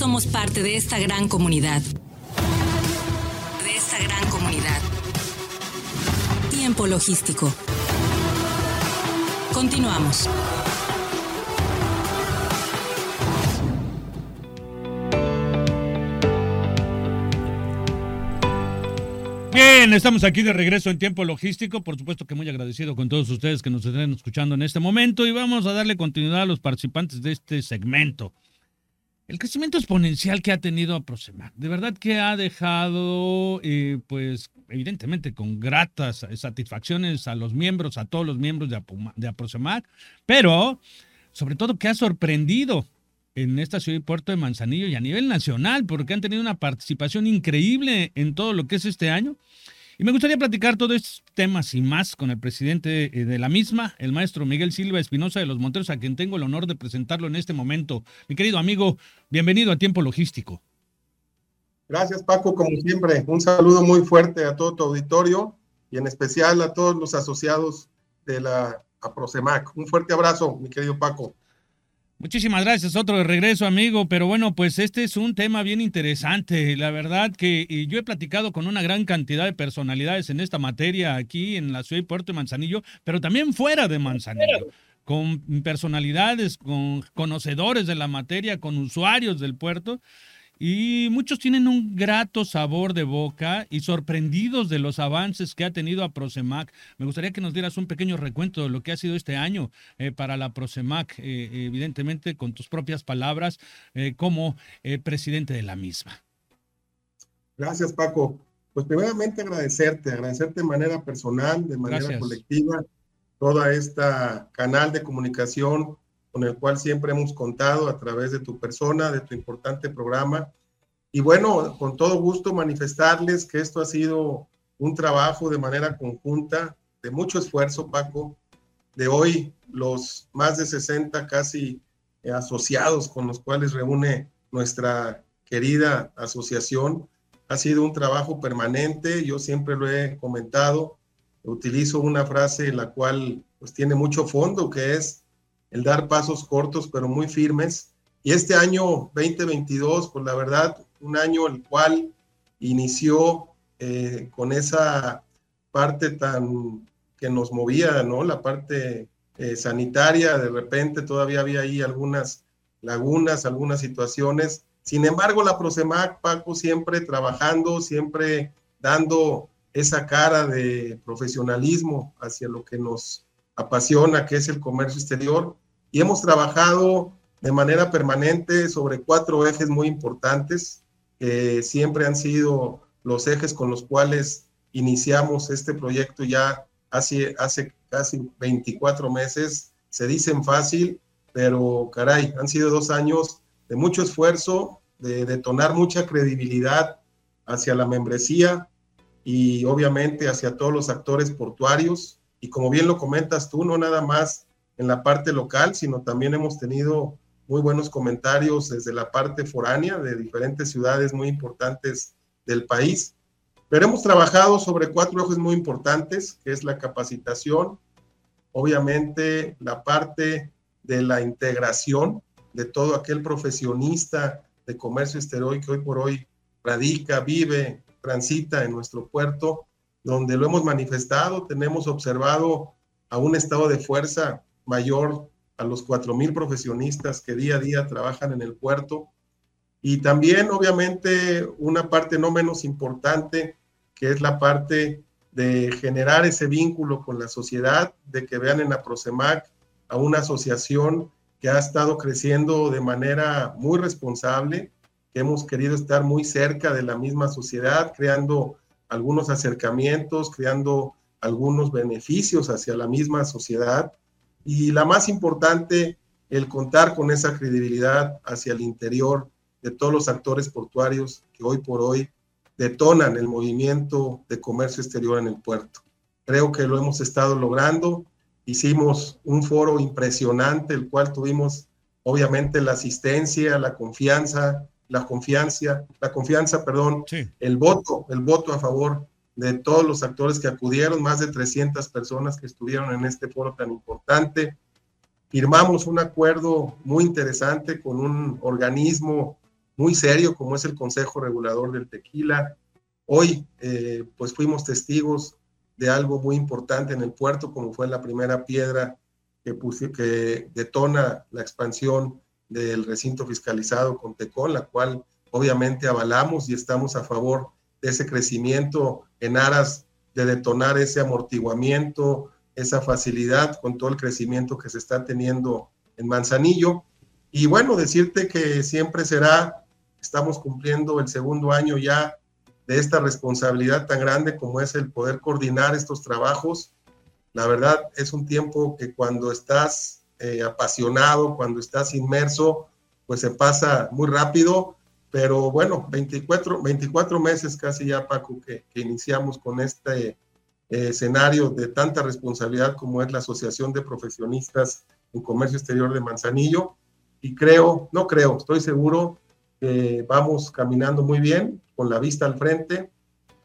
somos parte de esta gran comunidad. De esta gran comunidad. Tiempo logístico. Continuamos. Bien, estamos aquí de regreso en tiempo logístico. Por supuesto que muy agradecido con todos ustedes que nos estén escuchando en este momento y vamos a darle continuidad a los participantes de este segmento. El crecimiento exponencial que ha tenido Aprosemac, de verdad que ha dejado, eh, pues, evidentemente con gratas satisfacciones a los miembros, a todos los miembros de, Aprosemac, pero sobre todo que ha sorprendido en esta ciudad y puerto de Manzanillo y a nivel nacional, porque han tenido una participación increíble en todo lo que es este año. Y me gustaría platicar todos estos temas y más con el presidente eh, de la misma, el maestro Miguel Silva Espinosa de los Monteros, a quien tengo el honor de presentarlo en este momento. Mi querido amigo, bienvenido a Tiempo Logístico. Gracias, Paco, como siempre. Un saludo muy fuerte a todo tu auditorio y en especial a todos los asociados de la APROCEMAC. Un fuerte abrazo, mi querido Paco. Muchísimas gracias, otro de regreso, amigo. Pero bueno, pues este es un tema bien interesante. La verdad que yo he platicado con una gran cantidad de personalidades en esta materia aquí en la ciudad de Puerto de Manzanillo, pero también fuera de Manzanillo, con personalidades, con conocedores de la materia, con usuarios del puerto. Y muchos tienen un grato sabor de boca y sorprendidos de los avances que ha tenido a Prosemac. Me gustaría que nos dieras un pequeño recuento de lo que ha sido este año eh, para la Prosemac, eh, evidentemente con tus propias palabras eh, como presidente de la misma. Gracias, Paco. Pues primeramente agradecerte, agradecerte de manera personal, de manera colectiva, toda esta canal de comunicación con el cual siempre hemos contado a través de tu persona, de tu importante programa. Y bueno, con todo gusto manifestarles que esto ha sido un trabajo de manera conjunta, de mucho esfuerzo, Paco, de hoy los más de 60 casi asociados con los cuales reúne nuestra querida asociación. Ha sido un trabajo permanente, yo siempre lo he comentado, utilizo una frase la cual pues tiene mucho fondo, que es el dar pasos cortos pero muy firmes. Y este año 2022, pues la verdad, un año el cual inició eh, con esa parte tan que nos movía, ¿no? La parte eh, sanitaria, de repente todavía había ahí algunas lagunas, algunas situaciones. Sin embargo, la Prosemac, Paco, siempre trabajando, siempre dando esa cara de profesionalismo hacia lo que nos apasiona, que es el comercio exterior, y hemos trabajado de manera permanente sobre cuatro ejes muy importantes, que siempre han sido los ejes con los cuales iniciamos este proyecto ya hace, hace casi 24 meses. Se dicen fácil, pero caray, han sido dos años de mucho esfuerzo, de detonar mucha credibilidad hacia la membresía y obviamente hacia todos los actores portuarios. Y como bien lo comentas tú, no nada más en la parte local, sino también hemos tenido muy buenos comentarios desde la parte foránea de diferentes ciudades muy importantes del país. Pero hemos trabajado sobre cuatro ejes muy importantes, que es la capacitación, obviamente la parte de la integración de todo aquel profesionista de comercio exterior que hoy por hoy radica, vive, transita en nuestro puerto, donde lo hemos manifestado, tenemos observado a un estado de fuerza mayor a los 4.000 profesionistas que día a día trabajan en el puerto. Y también, obviamente, una parte no menos importante, que es la parte de generar ese vínculo con la sociedad, de que vean en la Prosemac a una asociación que ha estado creciendo de manera muy responsable, que hemos querido estar muy cerca de la misma sociedad, creando algunos acercamientos, creando algunos beneficios hacia la misma sociedad y la más importante, el contar con esa credibilidad hacia el interior de todos los actores portuarios que hoy por hoy detonan el movimiento de comercio exterior en el puerto. Creo que lo hemos estado logrando. Hicimos un foro impresionante, el cual tuvimos obviamente la asistencia, la confianza, la confianza, la confianza, perdón, el voto, el voto a favor de todos los actores que acudieron, más de 300 personas que estuvieron en este foro tan importante. Firmamos un acuerdo muy interesante con un organismo muy serio como es el Consejo Regulador del Tequila. Hoy, eh, pues fuimos testigos de algo muy importante en el puerto, como fue la primera piedra que, que detona la expansión del recinto fiscalizado con Tecón, la cual obviamente avalamos y estamos a favor de ese crecimiento en aras de detonar ese amortiguamiento, esa facilidad con todo el crecimiento que se está teniendo en Manzanillo. Y bueno, decirte que siempre será, estamos cumpliendo el segundo año ya de esta responsabilidad tan grande como es el poder coordinar estos trabajos. La verdad es un tiempo que cuando estás eh, apasionado, cuando estás inmerso, pues se pasa muy rápido, pero bueno, 24, 24 meses casi ya, Paco, que, iniciamos con este eh, escenario de tanta responsabilidad como es la Asociación de Profesionistas en Comercio Exterior de Manzanillo. Y creo, no creo, estoy seguro que vamos caminando muy bien, con la vista al frente,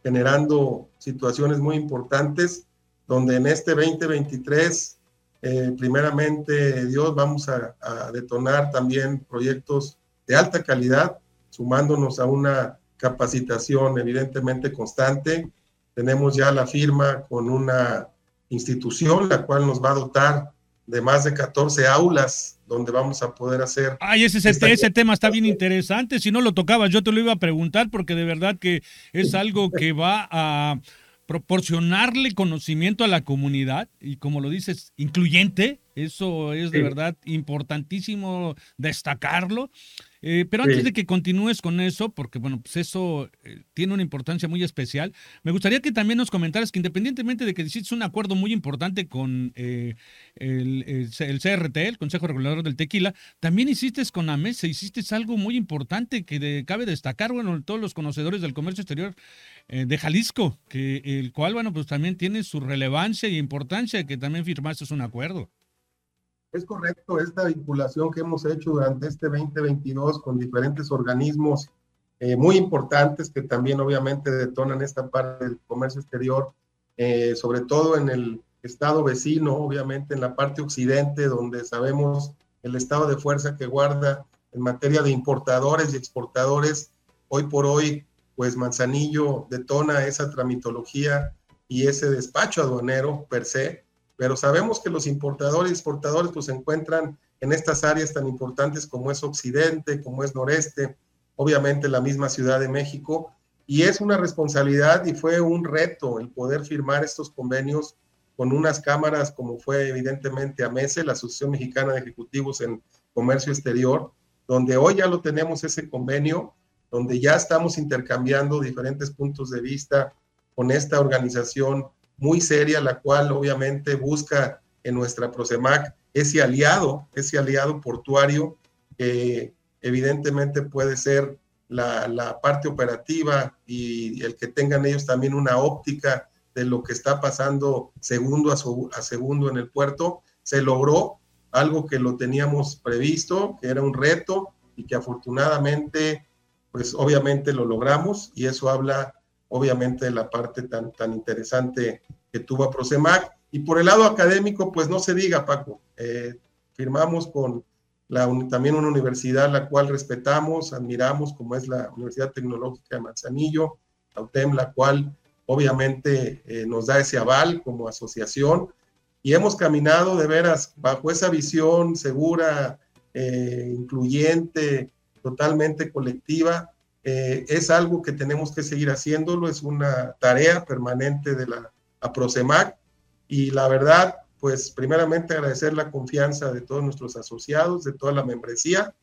generando situaciones muy importantes, donde en este 2023, eh, primeramente Dios, vamos a, a detonar también proyectos de alta calidad, sumándonos a una capacitación evidentemente constante tenemos ya la firma con una institución, la cual nos va a dotar de más de 14 aulas donde vamos a poder hacer. Ay, ese, ese, tema está bien interesante. Si no lo tocabas, yo te lo iba a preguntar porque de verdad que es algo que va a proporcionarle conocimiento a la comunidad y como lo dices, incluyente. Eso es de verdad importantísimo destacarlo. Eh, pero antes de que continúes con eso, porque bueno, pues eso eh, tiene una importancia muy especial, me gustaría que también nos comentaras que independientemente de que hiciste un acuerdo muy importante con eh, el, el, CRT, el Consejo Regulador del Tequila, también hiciste con la mesa, hiciste algo muy importante que cabe destacar, bueno, todos los conocedores del comercio exterior de Jalisco, que el cual, bueno, pues también tiene su relevancia y importancia, que también firmaste un acuerdo. Es correcto, esta vinculación que hemos hecho durante este 2022 con diferentes organismos eh, muy importantes que también obviamente detonan esta parte del comercio exterior, eh, sobre todo en el estado vecino, obviamente en la parte occidente, donde sabemos el estado de fuerza que guarda en materia de importadores y exportadores. Hoy por hoy, pues Manzanillo detona esa tramitología y ese despacho aduanero per se, pero sabemos que los importadores y exportadores pues se encuentran en estas áreas tan importantes como es Occidente, como es Noreste, obviamente la misma Ciudad de México, y es una responsabilidad y fue un reto el poder firmar estos convenios con unas cámaras como fue evidentemente AMESE, la Asociación Mexicana de Ejecutivos en Comercio Exterior, donde hoy ya lo tenemos ese convenio, donde ya estamos intercambiando diferentes puntos de vista con esta organización muy seria, la cual obviamente busca en nuestra Prosemac ese aliado, ese aliado portuario que evidentemente puede ser la, parte operativa y el que tengan ellos también una óptica de lo que está pasando segundo a, a segundo en el puerto, se logró algo que lo teníamos previsto, que era un reto y que afortunadamente, pues obviamente lo logramos y eso habla obviamente la parte tan, tan interesante que tuvo a Prosemac. Y por el lado académico, pues no se diga, Paco, eh, firmamos con la, también una universidad la cual respetamos, admiramos, como es la Universidad Tecnológica de Manzanillo, la UTEM, la cual obviamente eh, nos da ese aval como asociación. Y hemos caminado de veras bajo esa visión segura, eh, incluyente, totalmente colectiva, eh, es algo que tenemos que seguir haciéndolo, es una tarea permanente de la APROCEMAC y la verdad, pues primeramente agradecer la confianza de todos nuestros asociados, de toda la membresía.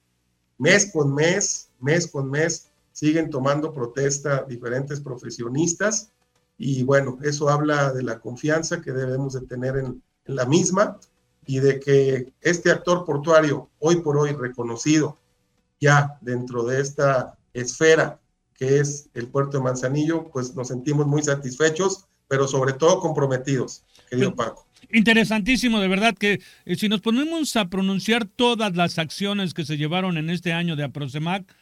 Mes con mes, mes con mes, siguen tomando protesta diferentes profesionistas y bueno, eso habla de la confianza que debemos de tener en, en la misma y de que este actor portuario, hoy por hoy reconocido ya dentro de esta esfera que es el puerto de Manzanillo, pues nos sentimos muy satisfechos, pero sobre todo comprometidos, querido Paco. Interesantísimo, de verdad que eh, si nos ponemos a pronunciar todas las acciones que se llevaron en este año de Aprosemac,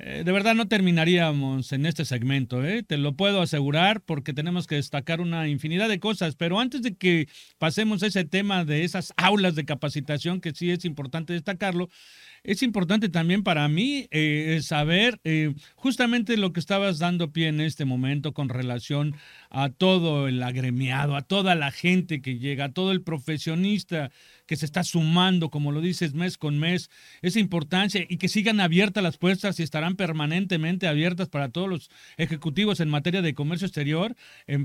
eh, de verdad no terminaríamos en este segmento, ¿eh? te lo puedo asegurar porque tenemos que destacar una infinidad de cosas, pero antes de que pasemos a ese tema de esas aulas de capacitación, que sí es importante destacarlo, es importante también para mí eh, saber eh, justamente lo que estabas dando pie en este momento con relación a todo el agremiado, a toda la gente que llega, a todo el profesionista que se está sumando, como lo dices, mes con mes, esa importancia y que sigan abiertas las puertas y estarán permanentemente abiertas para todos los ejecutivos en materia de comercio exterior,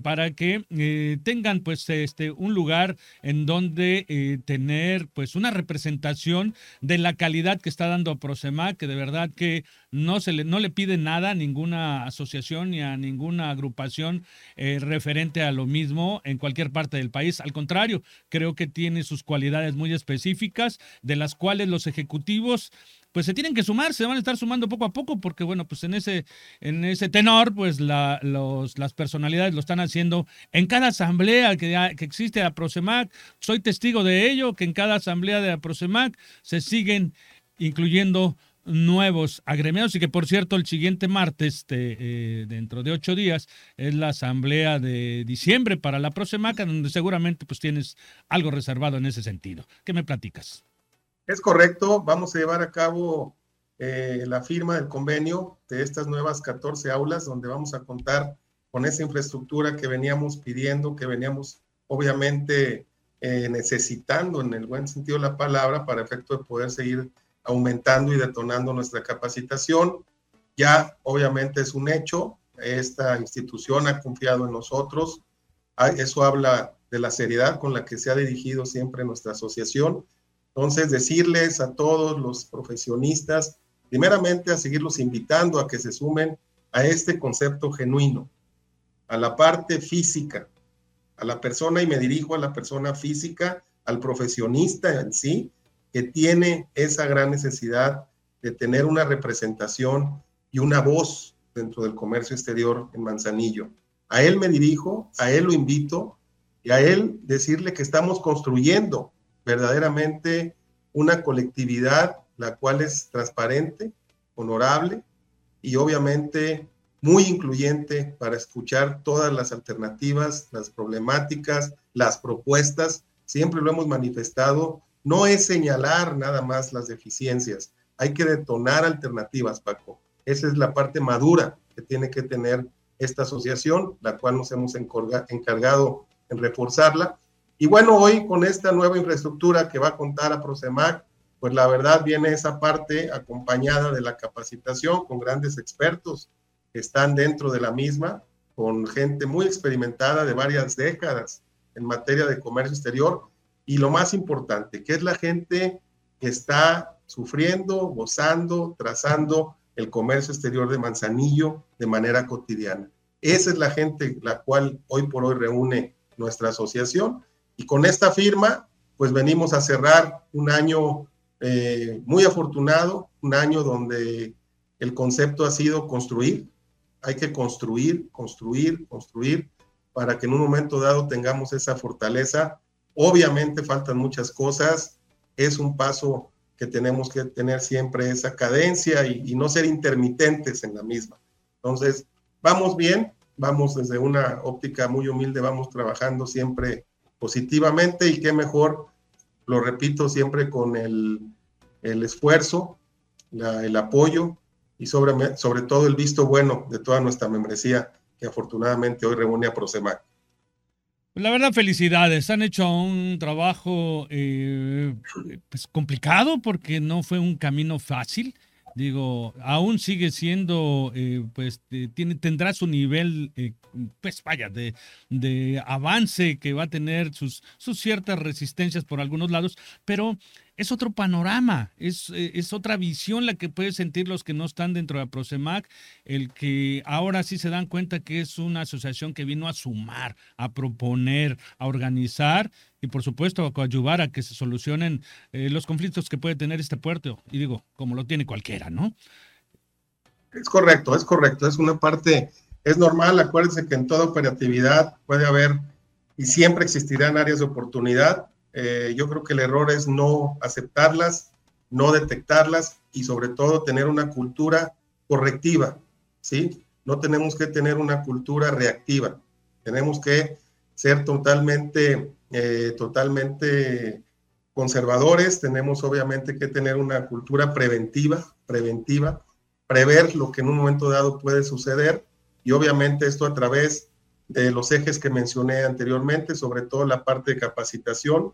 para que eh, tengan pues este un lugar en donde eh, tener pues una representación de la calidad que está dando Prosemac, que de verdad que no se le no le pide nada a ninguna asociación ni a ninguna agrupación eh, referente a lo mismo en cualquier parte del país. Al contrario, creo que tiene sus cualidades muy específicas, de las cuales los ejecutivos pues se tienen que sumar, se van a estar sumando poco a poco, porque bueno, pues en ese, en ese tenor, pues la, los, las personalidades lo están haciendo en cada asamblea que, que existe a Prosemac. Soy testigo de ello, que en cada asamblea de Prosemac se siguen incluyendo nuevos agremiados y que por cierto el siguiente martes, eh, dentro de ocho días, es la asamblea de diciembre para la Prosemaca, donde seguramente pues tienes algo reservado en ese sentido. ¿Qué me platicas? Es correcto, vamos a llevar a cabo eh, la firma del convenio de estas nuevas 14 aulas, donde vamos a contar con esa infraestructura que veníamos pidiendo, que veníamos obviamente eh, necesitando en el buen sentido de la palabra para efecto de poder seguir aumentando y detonando nuestra capacitación. Ya obviamente es un hecho, esta institución ha confiado en nosotros, ah, eso habla de la seriedad con la que se ha dirigido siempre nuestra asociación. Entonces, decirles a todos los profesionistas, primeramente a seguirlos invitando a que se sumen a este concepto genuino, a la parte física, a la persona, y me dirijo a la persona física, al profesionista en sí, que tiene esa gran necesidad de tener una representación y una voz dentro del comercio exterior en Manzanillo. A él me dirijo, a él lo invito y a él decirle que estamos construyendo verdaderamente una colectividad la cual es transparente, honorable y obviamente muy incluyente para escuchar todas las alternativas, las problemáticas, las propuestas. Siempre lo hemos manifestado no es señalar nada más las deficiencias, hay que detonar alternativas, Paco. Esa es la parte madura que tiene que tener esta asociación, la cual nos hemos encargado en reforzarla. Y bueno, hoy con esta nueva infraestructura que va a contar a Prosemac, pues la verdad viene esa parte acompañada de la capacitación con grandes expertos que están dentro de la misma, con gente muy experimentada de varias décadas en materia de comercio exterior y lo más importante, que es la gente que está sufriendo, gozando, trazando el comercio exterior de Manzanillo de manera cotidiana. Esa es la gente la cual hoy por hoy reúne nuestra asociación y con esta firma pues venimos a cerrar un año eh, muy afortunado, un año donde el concepto ha sido construir, hay que construir, construir, construir para que en un momento dado tengamos esa fortaleza Obviamente faltan muchas cosas, es un paso que tenemos que tener siempre esa cadencia y, no ser intermitentes en la misma. Entonces, vamos bien, vamos desde una óptica muy humilde, vamos trabajando siempre positivamente y qué mejor, lo repito siempre con el, esfuerzo, el apoyo y sobre, sobre todo el visto bueno de toda nuestra membresía que afortunadamente hoy reúne a Prosemac. La verdad, felicidades. Han hecho un trabajo eh, pues, complicado porque no fue un camino fácil. Digo, aún sigue siendo, eh, pues tiene, tendrá su nivel, eh, pues vaya, de, de, avance que va a tener sus, sus ciertas resistencias por algunos lados, pero es otro panorama, es, eh, es, otra visión la que pueden sentir los que no están dentro de Prosemac, el que ahora sí se dan cuenta que es una asociación que vino a sumar, a proponer, a organizar y por supuesto a coadyuvar a que se solucionen eh, los conflictos que puede tener este puerto. Y digo, como lo tiene cualquiera, ¿no? Es correcto, es correcto, es una parte, es normal, acuérdense que en toda operatividad puede haber y siempre existirán áreas de oportunidad eh, yo creo que el error es no aceptarlas, no detectarlas y sobre todo tener una cultura correctiva, ¿sí? No tenemos que tener una cultura reactiva, tenemos que ser totalmente, eh, totalmente conservadores, tenemos obviamente que tener una cultura preventiva, preventiva, prever lo que en un momento dado puede suceder. Y obviamente esto a través de los ejes que mencioné anteriormente, sobre todo la parte de capacitación,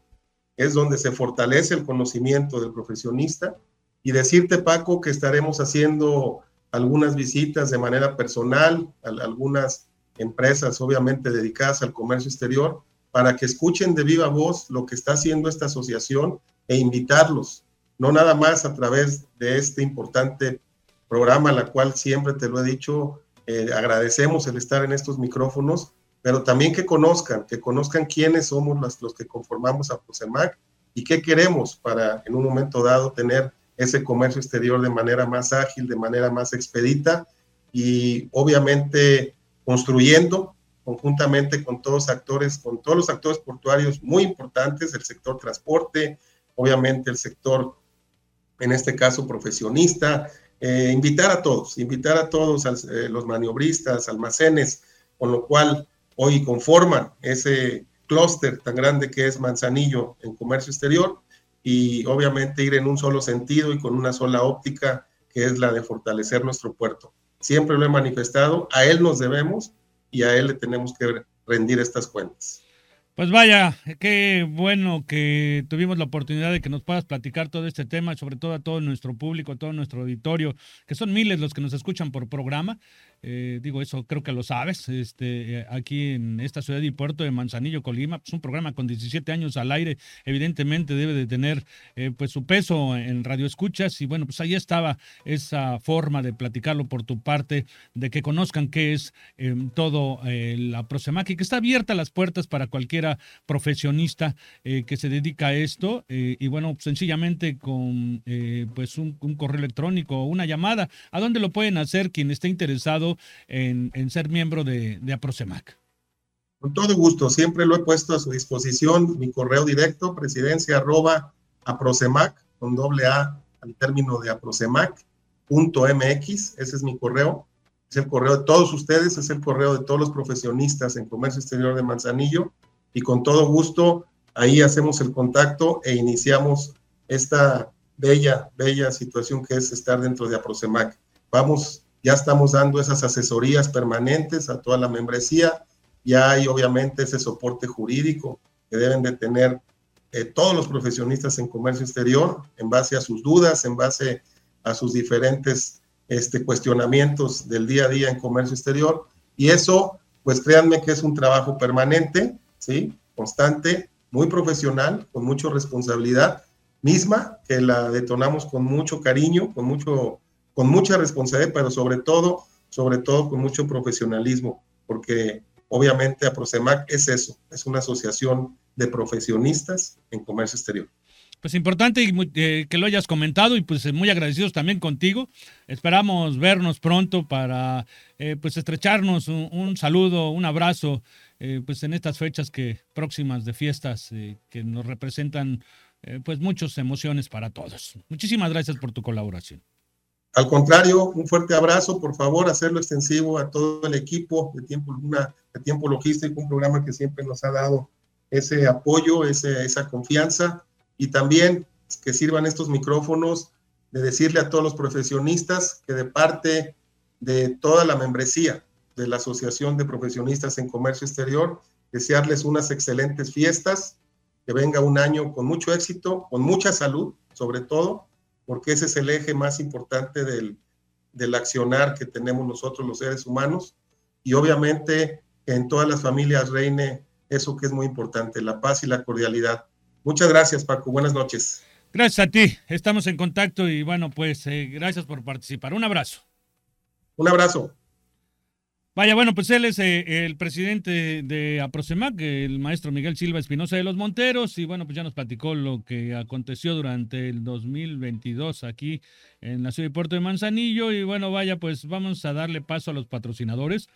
es donde se fortalece el conocimiento del profesionista. Y decirte, Paco, que estaremos haciendo algunas visitas de manera personal a algunas empresas, obviamente dedicadas al comercio exterior, para que escuchen de viva voz lo que está haciendo esta asociación e invitarlos, no nada más a través de este importante programa, la cual siempre te lo he dicho, eh, agradecemos el estar en estos micrófonos, pero también que conozcan, que conozcan quiénes somos los, los que conformamos a POSEMAC y qué queremos para en un momento dado tener ese comercio exterior de manera más ágil, de manera más expedita y obviamente construyendo conjuntamente con todos actores, con todos los actores portuarios muy importantes, el sector transporte, obviamente el sector, en este caso, profesionista, eh, invitar a todos, invitar a todos, a, eh, los maniobristas, almacenes, con lo cual hoy conforman ese clúster tan grande que es Manzanillo en comercio exterior y obviamente ir en un solo sentido y con una sola óptica que es la de fortalecer nuestro puerto. Siempre lo he manifestado, a él nos debemos y a él le tenemos que rendir estas cuentas. Pues vaya, qué bueno que tuvimos la oportunidad de que nos puedas platicar todo este tema, sobre todo a todo nuestro público, a todo nuestro auditorio, que son miles los que nos escuchan por programa. Eh, digo, eso creo que lo sabes. Este, aquí en esta ciudad y puerto de Manzanillo, Colima, pues un programa con 17 años al aire, evidentemente debe de tener eh, pues su peso en radio escuchas y bueno, pues ahí estaba esa forma de platicarlo por tu parte, de que conozcan qué es em, todo eh, la Prosemac y que está abierta las puertas para cualquiera profesionista que se dedica a esto y bueno, sencillamente con pues un, un correo electrónico o una llamada, ¿a dónde lo pueden hacer quien esté interesado? En, ser miembro de, Aprosemac? Con todo gusto, siempre lo he puesto a su disposición, mi correo directo, presidencia arroba aprosemac, con doble A al término de aprosemac, punto MX, ese es mi correo, es el correo de todos ustedes, es el correo de todos los profesionistas en comercio exterior de Manzanillo, y con todo gusto ahí hacemos el contacto e iniciamos esta bella, bella situación que es estar dentro de Aprosemac. Vamos ya estamos dando esas asesorías permanentes a toda la membresía, ya hay obviamente ese soporte jurídico que deben de tener eh, todos los profesionistas en comercio exterior en base a sus dudas, en base a sus diferentes este, cuestionamientos del día a día en comercio exterior. Y eso, pues créanme que es un trabajo permanente, ¿sí? constante, muy profesional, con mucha responsabilidad, misma que la detonamos con mucho cariño, con mucho con mucha responsabilidad, pero sobre todo, sobre todo con mucho profesionalismo, porque obviamente APROCEMAC es eso, es una asociación de profesionistas en comercio exterior. Pues importante eh, que lo hayas comentado y pues muy agradecidos también contigo. Esperamos vernos pronto para eh, pues estrecharnos un, saludo, un abrazo, eh, pues en estas fechas que próximas de fiestas que nos representan pues muchas emociones para todos. Muchísimas gracias por tu colaboración. Al contrario, un fuerte abrazo, por favor, hacerlo extensivo a todo el equipo de Tiempo Luna, de Tiempo Logístico, un programa que siempre nos ha dado ese apoyo, esa confianza. Y también que sirvan estos micrófonos de decirle a todos los profesionistas que de parte de toda la membresía de la Asociación de Profesionistas en Comercio Exterior, desearles unas excelentes fiestas, que venga un año con mucho éxito, con mucha salud, sobre todo, porque ese es el eje más importante del, del accionar que tenemos nosotros los seres humanos y obviamente en todas las familias reine eso que es muy importante, la paz y la cordialidad. Muchas gracias, Paco. Buenas noches. Gracias a ti. Estamos en contacto y bueno, pues eh, gracias por participar. Un abrazo. Un abrazo. Vaya, bueno, pues él es eh, el presidente de APROCEMAC, el maestro Miguel Silva Espinosa de los Monteros, y bueno, pues ya nos platicó lo que aconteció durante el 2022 aquí en la ciudad de Puerto de Manzanillo, y bueno, vaya, pues vamos a darle paso a los patrocinadores,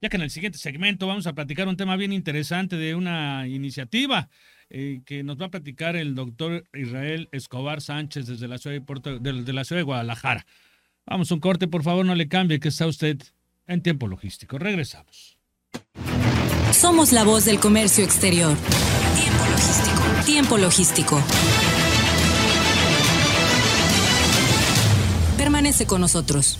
ya que en el siguiente segmento vamos a platicar un tema bien interesante de una iniciativa eh, que nos va a platicar el doctor Israel Escobar Sánchez desde la ciudad de, Puerto, de la ciudad de Guadalajara. Vamos, un corte, por favor, no le cambie, que está usted en tiempo logístico. Regresamos. Somos la voz del comercio exterior. Tiempo logístico. Tiempo logístico. Permanece con nosotros.